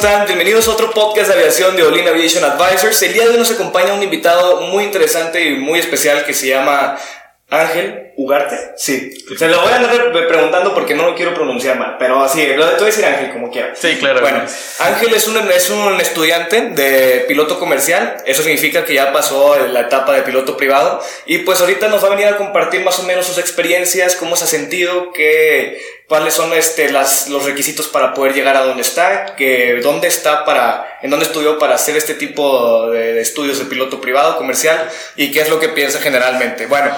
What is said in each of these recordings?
Están? Bienvenidos a otro podcast de aviación de Olin Aviation Advisors. El día de hoy nos acompaña un invitado muy interesante y muy especial que se llama Ángel Ugarte. Sí, se lo voy a andar preguntando porque no lo quiero pronunciar mal, pero así, lo voy a decir Ángel como quiera. Sí, claro. Bueno, Ángel es un, es un estudiante de piloto comercial, eso significa que ya pasó la etapa de piloto privado y pues ahorita nos va a venir a compartir más o menos sus experiencias, cómo se ha sentido, qué, cuáles son este, las, los requisitos para poder llegar a donde está, que dónde está para, en dónde estudió para hacer este tipo de, de estudios de piloto privado comercial y qué es lo que piensa generalmente. Bueno,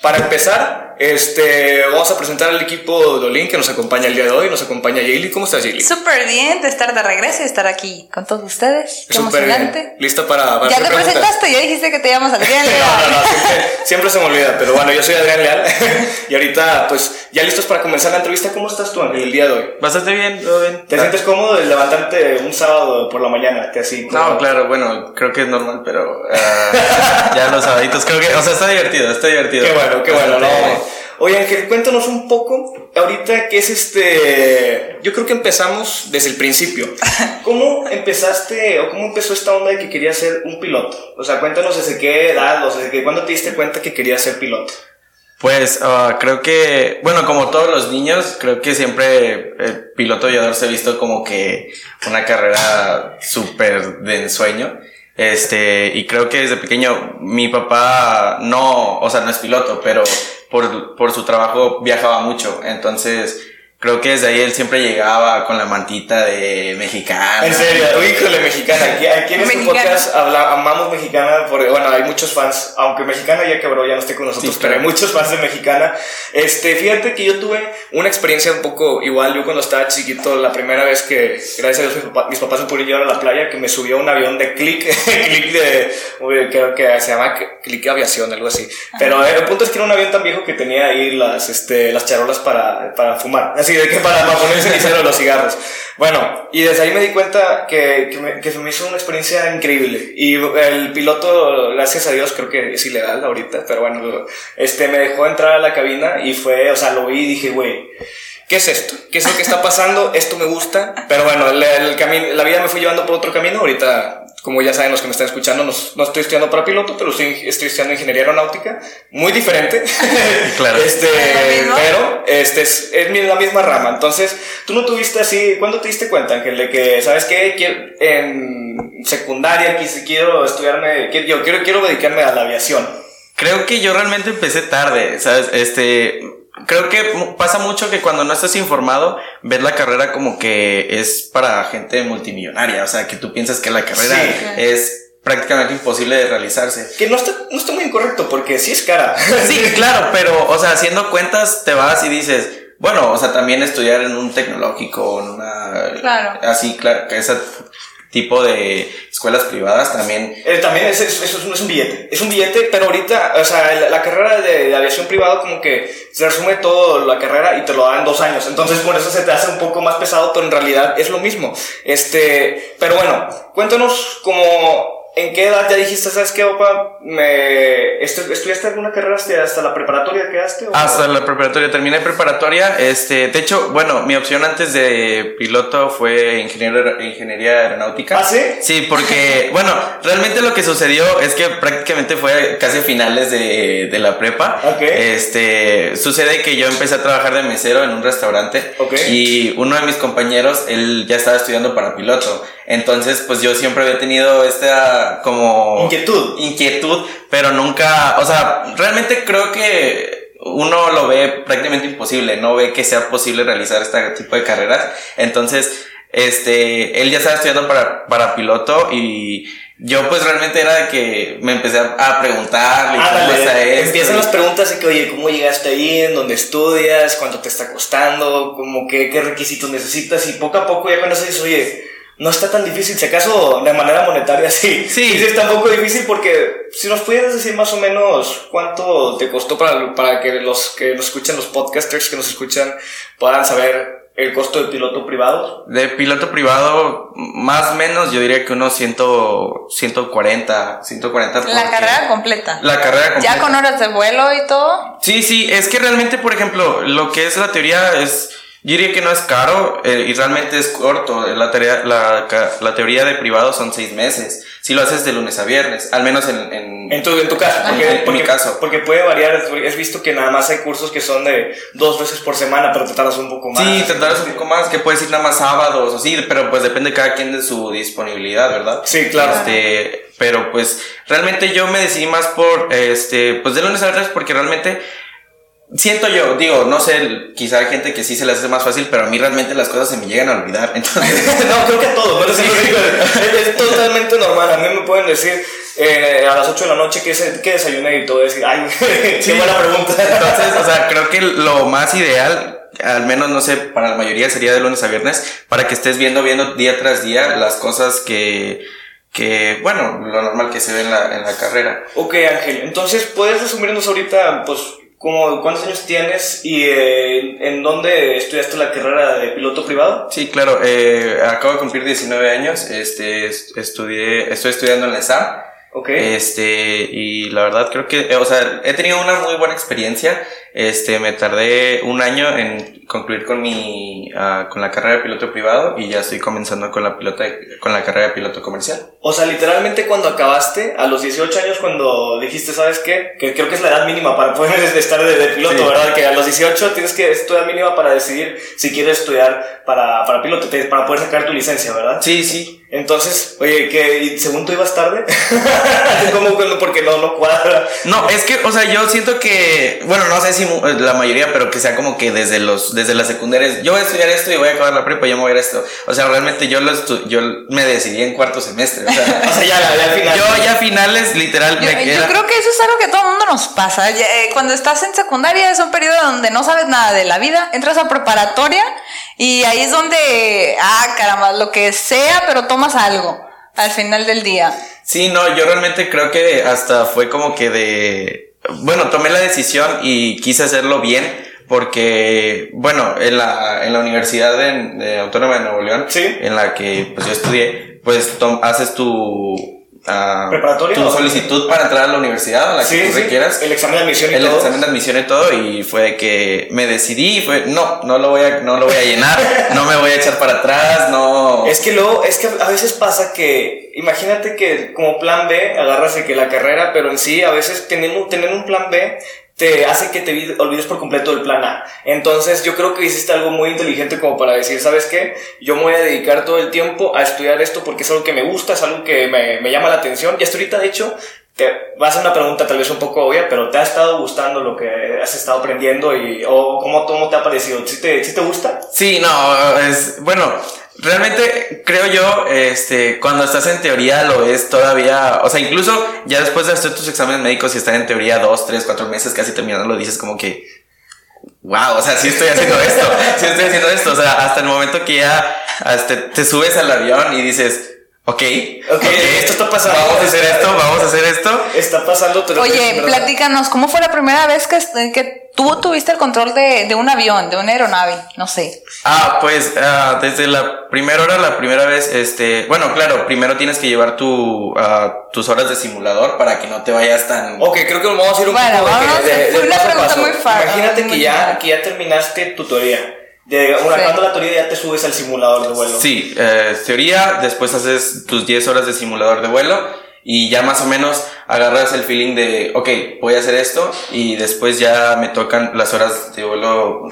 para empezar, este, vamos a presentar al equipo de Olin que nos acompaña el día de hoy. Nos acompaña Jaylee. ¿Cómo estás, Jaylee? Súper bien de estar de regreso y estar aquí con todos ustedes. Qué Súper emocionante. bien. ¿Lista para, para Ya te preguntas? presentaste, ya dijiste que te llamas Adrián No, Leal. no, no, siempre, siempre se me olvida, pero bueno, yo soy Adrián Leal y ahorita, pues, ya listos para comenzar la entrevista. ¿Cómo estás tú, Ángel, el día de hoy? Bastante bien, todo bien. ¿Te sientes cómodo de levantarte un sábado por la mañana? Que así, como- No, claro, bueno, creo que es normal, pero ah, ya los sabaditos, creo que, o sea, está divertido, está divertido. Qué bueno, qué bueno. Bastante- No. Oye, Ángel, cuéntanos un poco ahorita qué es este. Yo creo que empezamos desde el principio. ¿Cómo empezaste o cómo empezó esta onda de que querías ser un piloto? O sea, cuéntanos desde qué edad, o sea, desde qué- cuándo te diste cuenta que querías ser piloto. Pues ah, creo que, bueno, como todos los niños, creo que siempre el piloto aviador se ha visto como que una carrera súper de ensueño. Este, y creo que desde pequeño mi papá no, o sea, no es piloto, pero por, por su trabajo viajaba mucho. Entonces, creo que desde ahí él siempre llegaba con la mantita de mexicano. En serio, híjole, mexicana. Aquí, aquí en este Mexicana. podcast habla, amamos mexicana, porque, bueno, hay muchos fans, aunque mexicana ya quebró, ya no esté con nosotros, Sí, pero hay muchos fans de mexicana. Este, fíjate que yo tuve una experiencia un poco igual, yo cuando estaba chiquito, la primera vez que, gracias a Dios, mis, papá- mis papás me pudieron llevar a la playa, que me subió a un avión de click, click de, creo que se llama click aviación, algo así. Pero eh, el punto es que era un avión tan viejo que tenía ahí las, este, las charolas para, para fumar, así de que para, para poner el cenicero de los cigarros. Bueno, y desde ahí me di cuenta que, que, me, que se me hizo una experiencia increíble. Y el piloto, gracias a Dios, creo que es ilegal ahorita, pero bueno, este, me dejó entrar a la cabina y fue, o sea, lo vi y dije, güey, ¿qué es esto? ¿Qué es lo que está pasando? Esto me gusta. Pero bueno, el, el la vida me fue llevando por otro camino. Ahorita, como ya saben los que me están escuchando, no, no estoy estudiando para piloto, pero estoy, estoy estudiando ingeniería aeronáutica. Muy diferente. Claro. Este, pero este es, es la misma rama. Entonces, tú no tuviste así, ¿cuándo te diste cuenta, Ángel, de que, ¿sabes qué? Quiero, en secundaria quise, quiero estudiarme, quiero, yo quiero, quiero dedicarme a la aviación. Creo que yo realmente empecé tarde, ¿sabes? Este, creo que mu- pasa mucho que cuando no estás informado, ves la carrera como que es para gente multimillonaria, o sea, que tú piensas que la carrera Sí. es prácticamente imposible de realizarse. Que no está, no está muy incorrecto, porque sí es cara. Sí, claro, pero, o sea, haciendo cuentas, te vas y dices, bueno, o sea, también estudiar en un tecnológico, en una... Claro. Así, claro, que ese tipo de escuelas privadas también Eh, también es, es, es un- es un billete. Es un billete, pero ahorita, o sea, la, la carrera de, de aviación privado como que se resume todo la carrera y te lo dan en dos años. Entonces por eso se te hace un poco más pesado, pero en realidad es lo mismo. Este, pero bueno, cuéntanos como... ¿En qué edad ya dijiste, sabes qué, papá? Me, estu- ¿Estudiaste alguna carrera hasta, la preparatoria quedaste? o- Hasta la preparatoria, terminé preparatoria. Este, de hecho, bueno, mi opción antes de piloto fue ingeniero, ingeniería aeronáutica. ¿Ah, sí? Sí, porque, bueno, realmente lo que sucedió es que prácticamente fue casi finales de, de la prepa. Ok. Este, sucede que yo empecé a trabajar de mesero en un restaurante. Ok. Y uno de mis compañeros, él ya estaba estudiando para piloto. Entonces, pues yo siempre había tenido esta como Inquietud. inquietud, pero nunca, o sea, realmente creo que uno lo ve prácticamente imposible, no ve que sea posible realizar este tipo de carreras. Entonces, este, él ya estaba estudiando para, para piloto y yo pues realmente era de que me empecé a, preguntarle cómo Ándale, está esto. empiezan las preguntas de que, oye, ¿cómo llegaste ahí? ¿En dónde estudias? ¿Cuánto te está costando? ¿Cómo qué, qué requisitos necesitas? Y poco a poco ya cuando dices, oye, no está tan difícil. Si acaso de manera monetaria sí. Sí. Sí, está un poco difícil porque si nos pudieras decir más o menos cuánto te costó para, para que los que nos escuchan, los podcasters que nos escuchan, puedan saber el costo de piloto privado. De piloto privado, más o menos, yo diría que unos 100, 140, 140. La carrera completa. La carrera completa. Ya con horas de vuelo y todo. Sí, sí, es que realmente, por ejemplo, lo que es la teoría es, yo diría que no es caro eh, y realmente es corto. La teoría, la, la teoría de privado son seis meses. Si lo haces de lunes a viernes, al menos en... en- En tu, en tu caso. En- Porque, mi caso. Porque puede variar. Has visto que nada más hay cursos que son de dos veces por semana, pero te tardas un poco más. sí, te tardas un poco más, que puedes ir nada más sábados o sí, pero pues depende cada quien de su disponibilidad, ¿verdad? Sí, claro. Este, pero pues realmente yo me decidí más por, este, pues de lunes a viernes porque realmente siento yo, digo, no sé, quizá hay gente que sí se les hace más fácil, pero a mí realmente las cosas se me llegan a olvidar, entonces... no, creo que a todos, no digo. es, es totalmente normal. A mí me pueden decir eh, a las 8 de la noche que, se- que desayuné y todo, decir, ay, qué buena pregunta. Entonces, o sea, creo que lo más ideal, al menos no sé, para la mayoría sería de lunes a viernes, para que estés viendo, viendo día tras día las cosas que, que bueno, lo normal que se ve en la, en la carrera. ok, Ángel, entonces, ¿puedes resumirnos ahorita, pues, como, cuántos años tienes y eh, en dónde estudiaste la carrera de piloto privado? Sí, claro, eh, acabo de cumplir 19 años, este, est- estudié, estoy estudiando en la ESAM, Ok. Este, y la verdad creo que, eh, o sea, he tenido una muy buena experiencia. Este, me tardé un año en concluir con mi, ah, con la carrera de piloto privado y ya estoy comenzando con la pilota, con la carrera de piloto comercial. O sea, literalmente cuando acabaste, a los 18 años, cuando dijiste, ¿sabes qué? Que creo que es la edad mínima para poder estar de, de piloto, Sí. ¿verdad? Que a los 18 tienes que es tu edad mínima para decidir si quieres estudiar para, para piloto, para poder sacar tu licencia, ¿verdad? Sí, sí. Entonces, oye, que ¿y según tú ibas tarde? ¿Cómo? cuando- Porque no, no cuadra. No, es que, o sea, yo siento que, bueno, no sé si la mayoría, pero que sea como que desde los, desde las secundarias, yo voy a estudiar esto y voy a acabar la prepa y yo me voy a ir a esto. O sea, realmente yo lo estu- yo me decidí en cuarto semestre. O sea, O sea, ya, ya al final. yo ya a finales, literal, Yo, me yo creo que eso es algo que a todo el mundo nos pasa. Ya, eh, Cuando estás en secundaria es un periodo donde no sabes nada de la vida, entras a preparatoria y ahí es donde, ah, caramba, lo que sea, pero tomas algo al final del día. Sí, no, yo realmente creo que hasta fue como que de... Bueno, tomé la decisión y quise hacerlo bien porque, bueno, en la, en la Universidad de, de Autónoma de Nuevo León, Sí. en la que pues yo estudié, pues tom- haces tu... ah, ¿Preparatoria Tu o- solicitud para entrar a la universidad a la que tú sí, requieras. el examen de admisión y el todo. examen de admisión y todo y fue de que me decidí fue no no lo voy a no lo voy a llenar no me voy a echar para atrás no Es que luego, es que a veces pasa que, imagínate que como plan B agarras de que la carrera, pero en sí a veces teniendo, tener un plan B te hace que te vi- olvides por completo del plan A. Entonces yo creo que hiciste algo muy inteligente como para decir, ¿sabes qué? Yo me voy a dedicar todo el tiempo a estudiar esto porque es algo que me gusta, es algo que me, me llama la atención. Y hasta ahorita, de hecho, te va a una pregunta tal vez un poco obvia, pero ¿te ha estado gustando lo que has estado aprendiendo y, o cómo, cómo te ha parecido? ¿Sí te, sí te gusta? Sí, no, es bueno, realmente creo yo, este, cuando estás en teoría lo es todavía, o sea, incluso ya después de hacer tus exámenes médicos y estar en teoría dos, tres, cuatro meses casi terminando, lo dices como que, wow, o sea, sí estoy haciendo esto, sí estoy haciendo esto, o sea, hasta el momento que ya este, te subes al avión y dices, ok, Ok, esto está pasando. vamos a hacer esto, vamos a hacer esto. Está pasando, pero Oye, platícanos, ¿cómo fue la primera vez que, que tú tuviste el control de, de un avión, de una aeronave? No sé. Ah, pues ah, desde la primera hora, la primera vez, este, bueno, claro, primero tienes que llevar tu, ah, tus horas de simulador para que no te vayas tan... Ok, creo que vamos a ir un Bueno, poco de, vamos, que- de- fue de una pregunta paso. muy fa- Imagínate muy que ya, que ya terminaste tu teoría. De, bueno, Sí. la teoría ya te subes al simulador de vuelo. Sí, eh, teoría, después haces tus 10 horas de simulador de vuelo y ya más o menos agarras el feeling de, ok, voy a hacer esto y después ya me tocan las horas de vuelo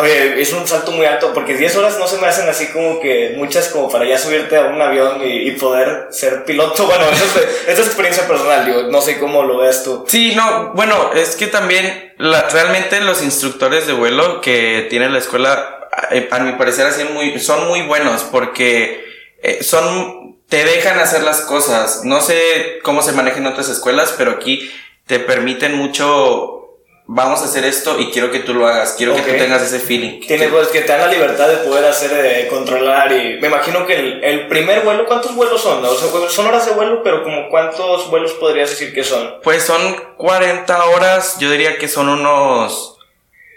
Oye, es un salto muy alto porque 10 horas no se me hacen así como que muchas como para ya subirte a un avión y, y poder ser piloto. Bueno, eso es, esa es experiencia personal, digo, no sé cómo lo veas tú. Sí, no, bueno, es que también la- realmente los instructores de vuelo que tiene la escuela, eh, a mi parecer, así muy, son muy buenos porque eh, son, te dejan hacer las cosas. No sé cómo se maneja en otras escuelas, pero aquí te permiten mucho vamos a hacer esto y quiero que tú lo hagas, quiero que tú tengas ese feeling. Tienes pues, que te dan la libertad de poder hacer, de controlar y me imagino que el, el primer vuelo, ¿cuántos vuelos son? O sea, son horas de vuelo, pero como cuántos vuelos podrías decir que son? Pues son 40 horas, yo diría que son unos...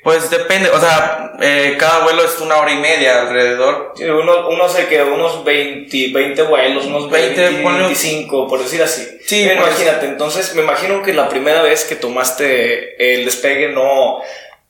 Pues depende, o sea, eh, cada vuelo es una hora y media alrededor. Sí, uno, uno sé que unos 20, 20 vuelos, unos 20, 20, ponle- 25, por decir así. Sí, pues- imagínate, entonces me imagino que la primera vez que tomaste el despegue no,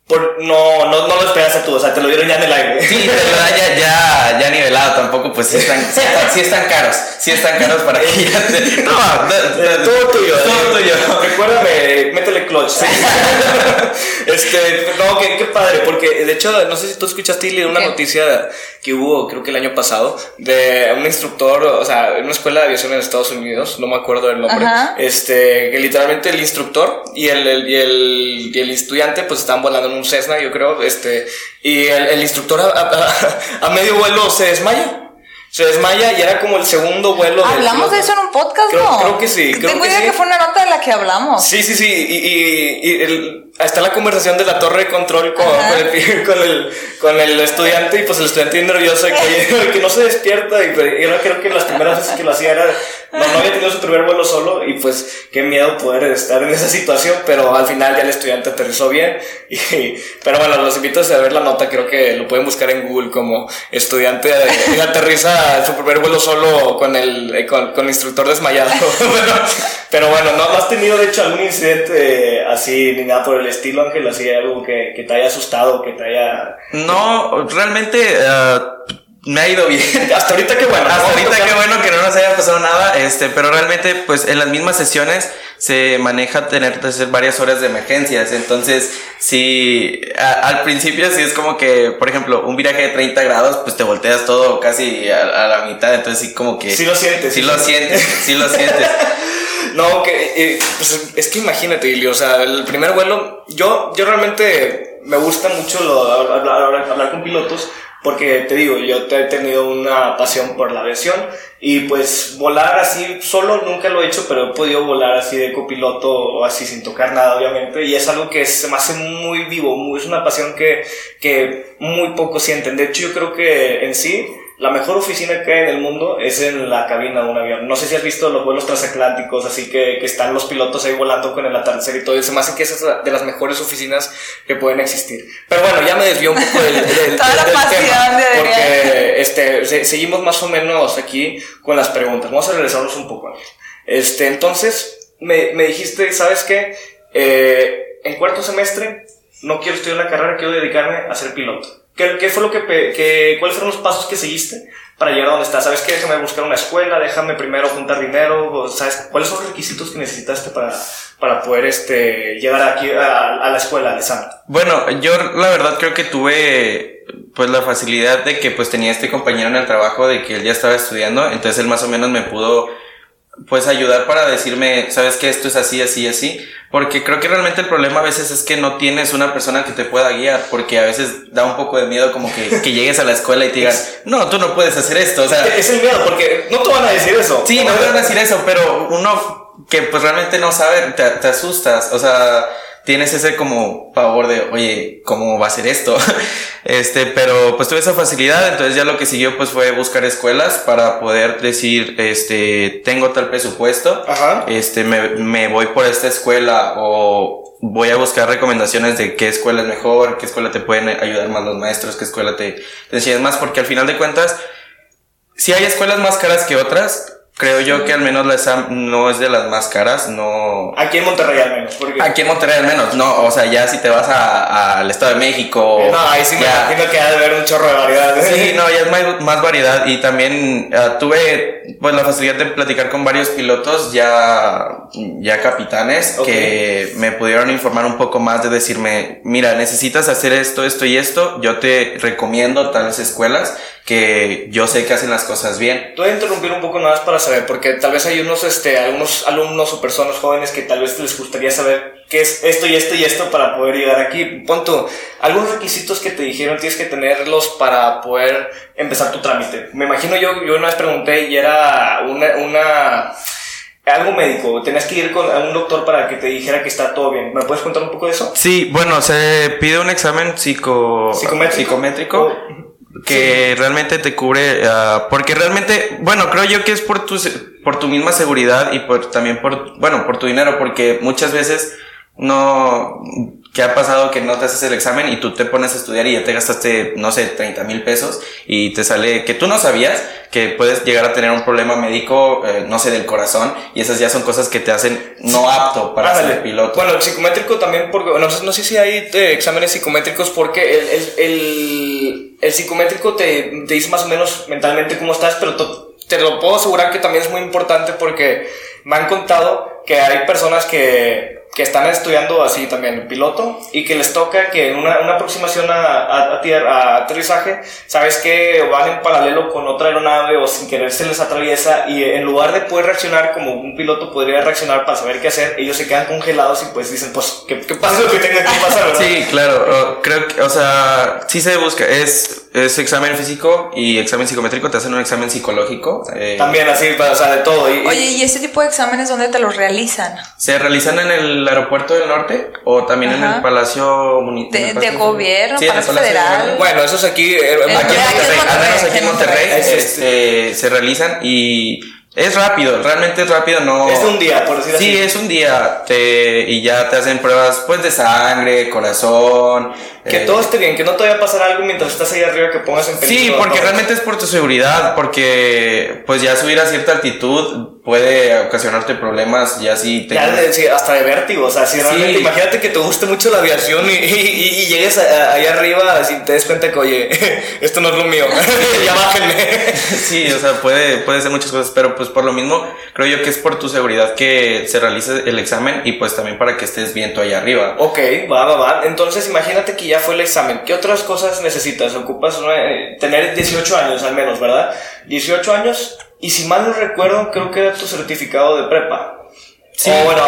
por, no, no, no lo esperaste tú, o sea, te lo dieron ya en el aire. Sí, de verdad ya, ya, ya nivelado tampoco, pues sí están, sí están, sí están caros, sí están caros para que ya te... No, de- Todo tuyo. Todo tuyo. Recuérdame, métele clutch. este, no, qué, qué padre, porque de hecho, no sé si tú escuchaste una ¿Qué? noticia que hubo, creo que el año pasado, de un instructor, o sea, en una escuela de aviación en Estados Unidos, no me acuerdo del nombre, Ajá. este, que literalmente el instructor y el, el- y el, y el estudiante, pues estaban volando en un Cessna, yo creo, este, y el, el instructor a, a- a medio vuelo se desmaya. Se desmaya y era como el segundo vuelo. del Hablamos de eso en un podcast, Creo- ¿no? creo que sí, creo Tengo que idea sí. que fue una nota de la que hablamos. Sí, sí, sí. Y, y- y el- está la conversación de la torre de control con, con, el, con, el, con el estudiante y pues el estudiante nervioso que, que no se despierta. Y yo creo que las primeras veces que lo hacía era, no, no había tenido su primer vuelo solo y pues qué miedo poder estar en esa situación. Pero al final ya el estudiante aterrizó bien. Y, pero bueno, los invito a ver la nota. Creo que lo pueden buscar en Google como estudiante eh, aterriza su primer vuelo solo con el, eh, con, con el instructor desmayado. pero, pero bueno, no, no has tenido de hecho algún incidente eh, así ni nada por el estilo, Ángel, así algo que, que te haya asustado, que te haya... No, realmente eh, me ha ido bien. Hasta ahorita qué bueno. Hasta ahorita qué bueno que no nos haya pasado nada, este, pero realmente pues en las mismas sesiones se maneja tener que hacer varias horas de emergencias, entonces sí, a- al principio sí es como que, por ejemplo, un viraje de 30 grados, pues te volteas todo casi a, a la mitad, entonces sí como que... Sí lo sientes, Sí lo sientes, sí lo sientes. No, que eh, pues es que imagínate, Ili, o sea, el primer vuelo, yo, yo realmente me gusta mucho lo- hablar, hablar- hablar con pilotos porque te digo, yo he tenido una pasión por la aviación y pues volar así solo nunca lo he hecho, pero he podido volar así de copiloto o así sin tocar nada, obviamente, y es algo que se me hace muy vivo, muy- es una pasión que, que muy pocos sienten. De hecho, yo creo que en sí la mejor oficina que hay en el mundo es en la cabina de un avión. No sé si has visto los vuelos transatlánticos, así que, que están los pilotos ahí volando con el atardecer y todo. Y se me hace que esa es de las mejores oficinas que pueden existir. Pero bueno, ya me desvió un poco del, del- Toda la del pasión tema. de. Porque este, se- seguimos más o menos aquí con las preguntas. Vamos a regresarnos un poco, Ángel. Este, entonces, me, me dijiste, ¿sabes qué? Eh, en cuarto semestre no quiero estudiar una carrera, quiero dedicarme a ser piloto. ¿Qué, qué fue lo que, que, cuáles fueron los pasos que seguiste para llegar a donde estás? ¿Sabes qué? Déjame buscar una escuela, déjame primero juntar dinero, ¿sabes? ¿Cuáles son los requisitos que necesitaste para, para poder, este, llegar aquí a, a la escuela, al examen? Bueno, yo la verdad creo que tuve pues la facilidad de que pues tenía este compañero en el trabajo de que él ya estaba estudiando, entonces él más o menos me pudo pues ayudar para decirme, sabes que esto es así, así, así, porque creo que realmente el problema a veces es que no tienes una persona que te pueda guiar, porque a veces da un poco de miedo como que, que llegues a la escuela y te digan, no, tú no puedes hacer esto, o sea, Es el miedo, porque no te van a decir eso. Sí, no te van a decir eso, pero uno que pues realmente no sabe, te, te asustas, o sea, tienes ese como pavor de, oye, ¿cómo va a ser esto? Este, pero pues tuve esa facilidad, entonces ya lo que siguió pues fue buscar escuelas para poder decir, este, tengo tal presupuesto, Ajá. este, me, me voy por esta escuela o voy a buscar recomendaciones de qué escuela es mejor, qué escuela te pueden ayudar más los maestros, qué escuela te, te enseñan más, porque al final de cuentas, si hay escuelas más caras que otras, creo yo que al menos la SAM no es de las más caras, no... Aquí en Monterrey al menos. Porque, Aquí en Monterrey al menos, no, o sea, ya si te vas al Estado de México... no, ahí sí me ya- imagino que ha de haber un chorro de variedad. Sí, no, ya es más, más variedad y también ah, tuve pues la facilidad de platicar con varios pilotos ya, ya capitanes que me pudieron informar un poco más de decirme, mira, necesitas hacer esto, esto y esto, yo te recomiendo tales escuelas que yo sé que hacen las cosas bien. Te voy a interrumpir un poco nada más para saber, porque tal vez hay unos, este, algunos alumnos o personas jóvenes que tal vez les gustaría saber qué es esto y esto y esto para poder llegar aquí. Punto. Algunos requisitos que te dijeron tienes que tenerlos para poder empezar tu trámite. Me imagino yo, yo una vez pregunté y era una, una algo médico, tenías que ir con un doctor para que te dijera que está todo bien. ¿Me puedes contar un poco de eso? Sí, bueno, se pide un examen psico... ¿Psicométrico? psicométrico Oh, que realmente te cubre, ah, porque realmente, bueno, creo yo que es por tu, por tu misma seguridad y por, también por, bueno, por tu dinero, porque muchas veces no, que ha pasado que no te haces el examen y tú te pones a estudiar y ya te gastaste, no sé, 30 mil pesos y te sale que tú no sabías que puedes llegar a tener un problema médico, eh, no sé, del corazón y esas ya son cosas que te hacen no apto para Ándale. ser piloto. Bueno, el psicométrico también, porque no, sé- no sé si hay eh, exámenes psicométricos, porque el, el, el, el psicométrico te, te dice más o menos mentalmente cómo estás, pero te lo puedo asegurar que también es muy importante porque me han contado que hay personas que, que están estudiando así también piloto y que les toca que en una, una aproximación a, a, tierra, a aterrizaje, sabes que van en paralelo con otra aeronave o sin querer se les atraviesa y en lugar de poder reaccionar como un piloto podría reaccionar para saber qué hacer, ellos se quedan congelados y pues dicen, pues, ¿qué, qué pasa lo que tenga que pasar, verdad? Sí, claro, creo que, o sea, sí se busca, es, es examen físico y examen psicométrico, te hacen un examen psicológico. eh, También así, para- o sea, de todo. Y, Oye, ¿y este tipo de exámenes dónde te los realizan? Se realizan en el aeropuerto del norte o también en el Palacio Muni- De- gobierno, Sí, Palacio Federal. Bueno, eso es aquí. eh, Eh, Aquí en Aquí en Monterrey, menos aquí en en Monterrey, este, se realizan y es rápido, realmente es rápido, no. Es un día, por decir Sí, así. es un día te, y ya te hacen pruebas pues de sangre, corazón. Que eh, todo esté bien, que no te vaya a pasar algo mientras estás ahí arriba que pongas en peligro. Sí, porque realmente es por tu seguridad, porque pues ya subir a cierta altitud puede ocasionarte problemas, ya si te... Ya sí, hasta de vértigo, o sea, si Sí. realmente imagínate que te guste mucho la aviación y, y, y llegues a- a- allá arriba y te des cuenta que, oye, esto no es lo mío, ya bájenme. Sí, o sea, puede, puede ser muchas cosas, pero pues por lo mismo creo yo que es por tu seguridad que se realice el examen y pues también para que estés bien tú allá arriba. Ok, va, va, va. Entonces imagínate que ya fue el examen. ¿Qué otras cosas necesitas? Ocupas eh, tener 18 años al menos, ¿verdad? 18 años y si mal no recuerdo, creo que era tu certificado de prepa. Sí. O bueno,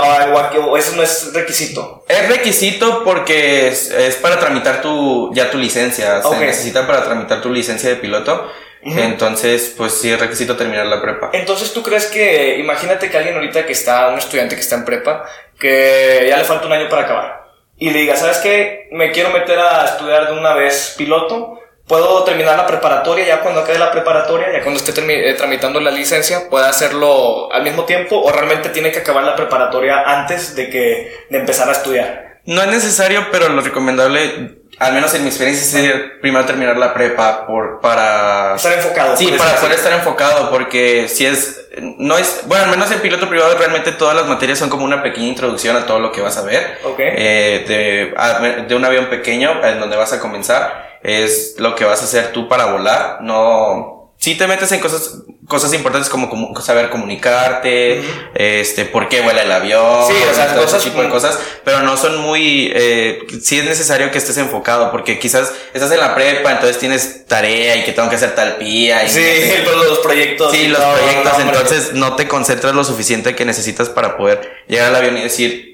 o, eso no es requisito. Es requisito porque es, es para tramitar tu, ya tu licencia, Ok. se necesita para tramitar tu licencia de piloto, entonces pues sí es requisito terminar la prepa. Entonces, ¿tú crees que, imagínate que alguien ahorita que está, un estudiante que está en prepa, que ya le falta un año para acabar, y le diga, ¿sabes qué? Me quiero meter a estudiar de una vez piloto, puedo terminar la preparatoria, ya cuando acabe la preparatoria, ya cuando esté eh, tramitando la licencia, pueda hacerlo al mismo tiempo, o realmente tiene que acabar la preparatoria antes de que, de empezar a estudiar? No es necesario, pero lo recomendable, al menos en mi experiencia, es primero terminar la prepa por, para... Estar enfocado. Sí, para poder estar enfocado, porque si es, no es, bueno, al menos en piloto privado realmente todas las materias son como una pequeña introducción a todo lo que vas a ver. Ok. Eh, de, a- de un avión pequeño en donde vas a comenzar, es lo que vas a hacer tú para volar, no... Si te metes en cosas, cosas importantes como, comu- saber comunicarte, este, por qué vuela el avión, Sí, o sea, todo ese cosas tipo de cosas, pero no son muy, eh, sí es necesario que estés enfocado, porque quizás estás en la prepa, entonces tienes tarea y que tengo que hacer tal pía y Sí, todos los proyectos. Sí, los proyectos, entonces no te concentras lo suficiente que necesitas para poder llegar al avión y decir,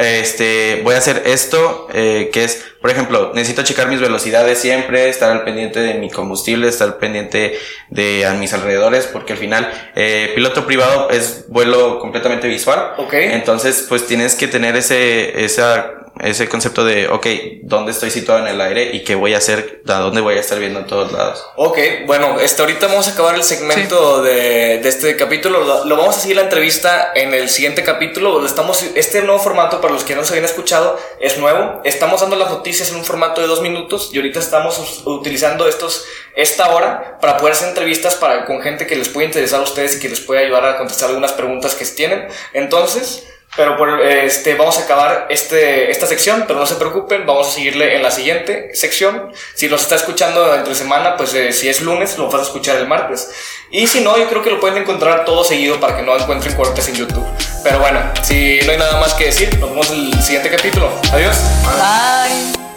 este, voy a hacer esto, eh, que es, por ejemplo, necesito checar mis velocidades siempre, estar al pendiente de mi combustible, estar al pendiente de a mis alrededores, porque al final, eh, piloto privado es vuelo completamente visual. Ok. Entonces, pues tienes que tener ese, esa, ese concepto de, ok, ¿dónde estoy situado en el aire y qué voy a hacer, a dónde voy a estar viendo en todos lados? Ok, bueno, este, ahorita vamos a acabar el segmento de, de este capítulo. Lo, lo vamos a seguir la entrevista en el siguiente capítulo. Estamos, este nuevo formato, para los que no se habían escuchado, es nuevo. Estamos dando las noticias en un formato de dos minutos y ahorita estamos utilizando estos, esta hora para poder hacer entrevistas para, con gente que les puede interesar a ustedes y que les puede ayudar a contestar algunas preguntas que tienen. Entonces, pero por, este, vamos a acabar este, esta sección, pero no se preocupen, vamos a seguirle en la siguiente sección. Si los está escuchando entre semana, pues eh, si es lunes, lo vas a escuchar el martes. Y si no, yo creo que lo pueden encontrar todo seguido para que no encuentren cortes en YouTube. Pero bueno, si no hay nada más que decir, nos vemos en el siguiente capítulo. Adiós. Bye.